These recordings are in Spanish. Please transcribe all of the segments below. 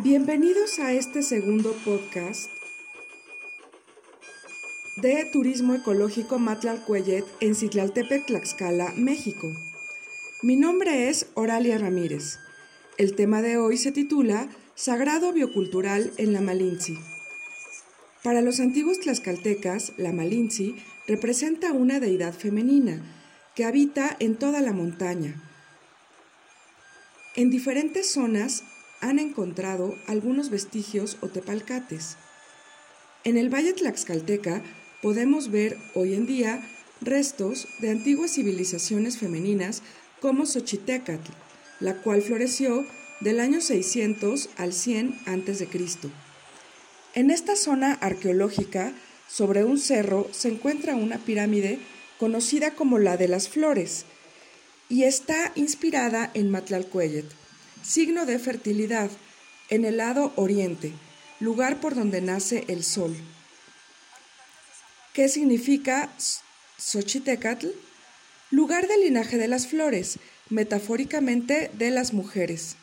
Bienvenidos a este segundo podcast de Turismo Ecológico Matlalcuellet en Citlaltepec, Tlaxcala, México. Mi nombre es Oralia Ramírez. El tema de hoy se titula Sagrado Biocultural en la Malinci. Para los antiguos tlaxcaltecas, la Malinci representa una deidad femenina que habita en toda la montaña. En diferentes zonas han encontrado algunos vestigios o tepalcates. En el Valle Tlaxcalteca podemos ver hoy en día restos de antiguas civilizaciones femeninas como Xochitecatl, la cual floreció del año 600 al 100 a.C. En esta zona arqueológica, sobre un cerro, se encuentra una pirámide conocida como la de las flores y está inspirada en Matlalcuellet signo de fertilidad, en el lado oriente, lugar por donde nace el sol. ¿Qué significa Xochitecatl? Lugar del linaje de las flores, metafóricamente de las mujeres.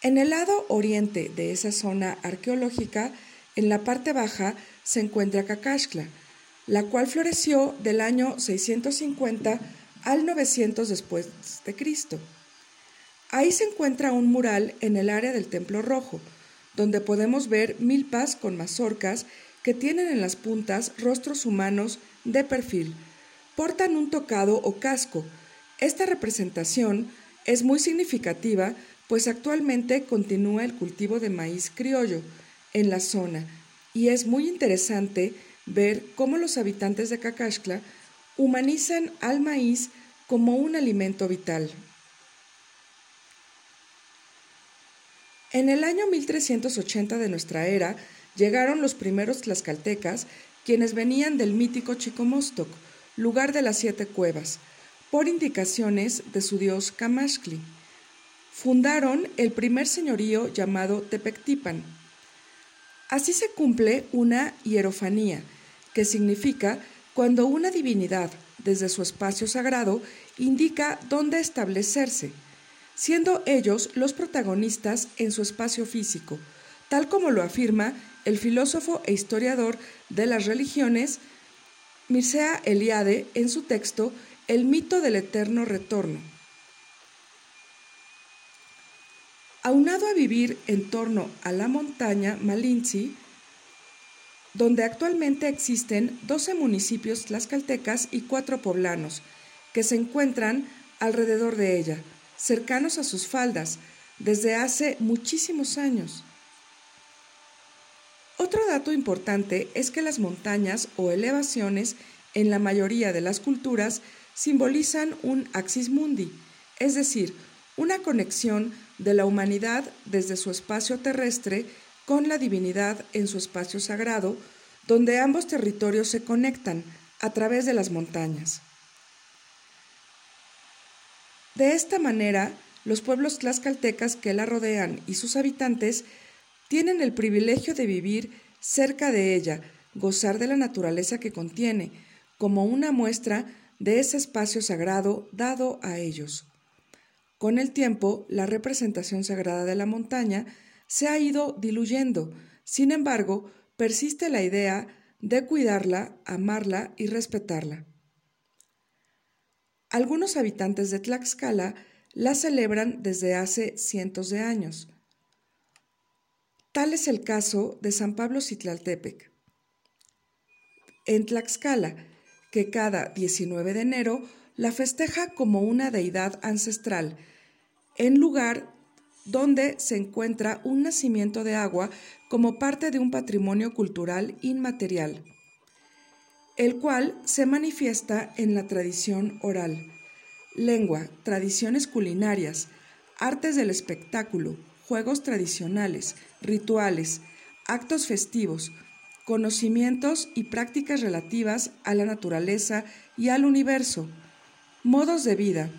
En el lado oriente de esa zona arqueológica, en la parte baja, se encuentra Cacaxtla, la cual floreció del año 650 al 900 después de Cristo. Ahí se encuentra un mural en el área del Templo Rojo, donde podemos ver milpas con mazorcas que tienen en las puntas rostros humanos de perfil. Portan un tocado o casco. Esta representación es muy significativa, pues actualmente continúa el cultivo de maíz criollo en la zona y es muy interesante ver cómo los habitantes de Cacaxtla humanizan al maíz como un alimento vital. En el año 1380 de nuestra era llegaron los primeros tlaxcaltecas, quienes venían del mítico Chicomostoc, lugar de las siete cuevas, por indicaciones de su dios Camaxtli. Fundaron el primer señorío llamado Tepectipan. Así se cumple una hierofanía, que significa cuando una divinidad, desde su espacio sagrado, indica dónde establecerse siendo ellos los protagonistas en su espacio físico, tal como lo afirma el filósofo e historiador de las religiones Mircea Eliade en su texto El mito del eterno retorno. Aunado a vivir en torno a la montaña Malinzi, donde actualmente existen 12 municipios tlaxcaltecas y cuatro poblanos, que se encuentran alrededor de ella, cercanos a sus faldas desde hace muchísimos años. Otro dato importante es que las montañas o elevaciones en la mayoría de las culturas simbolizan un axis mundi, es decir, una conexión de la humanidad desde su espacio terrestre con la divinidad en su espacio sagrado, donde ambos territorios se conectan a través de las montañas. De esta manera, los pueblos tlaxcaltecas que la rodean y sus habitantes tienen el privilegio de vivir cerca de ella, gozar de la naturaleza que contiene, como una muestra de ese espacio sagrado dado a ellos. Con el tiempo, la representación sagrada de la montaña se ha ido diluyendo, sin embargo, persiste la idea de cuidarla, amarla y respetarla. Algunos habitantes de Tlaxcala la celebran desde hace cientos de años. Tal es el caso de San Pablo Citlaltepec. En Tlaxcala, que cada 19 de enero la festeja como una deidad ancestral, en lugar donde se encuentra un nacimiento de agua como parte de un patrimonio cultural inmaterial el cual se manifiesta en la tradición oral, lengua, tradiciones culinarias, artes del espectáculo, juegos tradicionales, rituales, actos festivos, conocimientos y prácticas relativas a la naturaleza y al universo, modos de vida.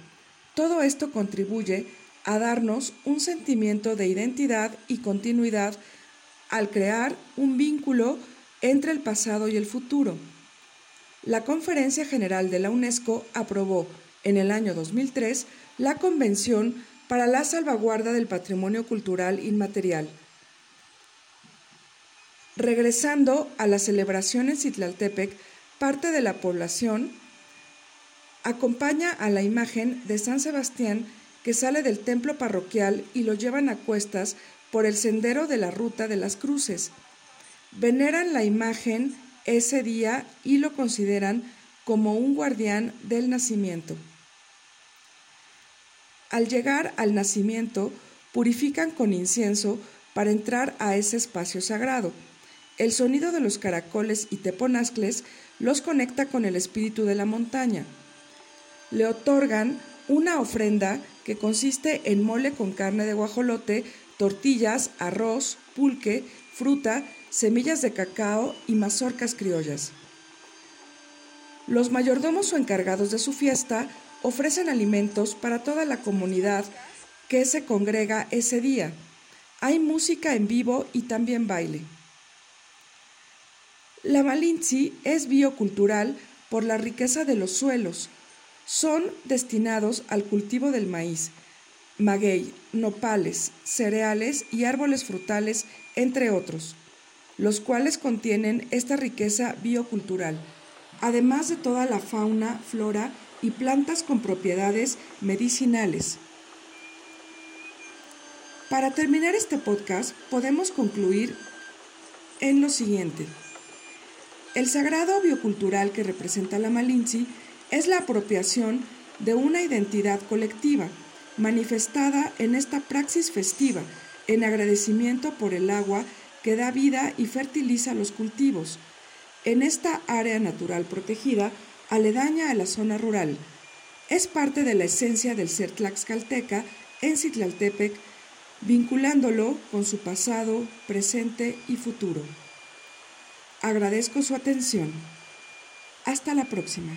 Todo esto contribuye a darnos un sentimiento de identidad y continuidad al crear un vínculo entre el pasado y el futuro la Conferencia General de la UNESCO aprobó en el año 2003 la Convención para la salvaguarda del patrimonio cultural inmaterial. Regresando a la celebración en Citlaltepec, parte de la población acompaña a la imagen de San Sebastián que sale del templo parroquial y lo llevan a cuestas por el sendero de la ruta de las cruces. Veneran la imagen ese día y lo consideran como un guardián del nacimiento. Al llegar al nacimiento, purifican con incienso para entrar a ese espacio sagrado. El sonido de los caracoles y teponazcles los conecta con el espíritu de la montaña. Le otorgan una ofrenda que consiste en mole con carne de guajolote, tortillas, arroz, pulque, fruta, semillas de cacao y mazorcas criollas. Los mayordomos o encargados de su fiesta ofrecen alimentos para toda la comunidad que se congrega ese día. Hay música en vivo y también baile. La Malinzi es biocultural por la riqueza de los suelos. Son destinados al cultivo del maíz, maguey, nopales, cereales y árboles frutales, entre otros, los cuales contienen esta riqueza biocultural además de toda la fauna, flora y plantas con propiedades medicinales. Para terminar este podcast, podemos concluir en lo siguiente. El sagrado biocultural que representa la Malinzi es la apropiación de una identidad colectiva, manifestada en esta praxis festiva, en agradecimiento por el agua que da vida y fertiliza los cultivos, en esta área natural protegida, aledaña a la zona rural. Es parte de la esencia del ser tlaxcalteca en Citlaltepec, vinculándolo con su pasado, presente y futuro. Agradezco su atención. Hasta la próxima.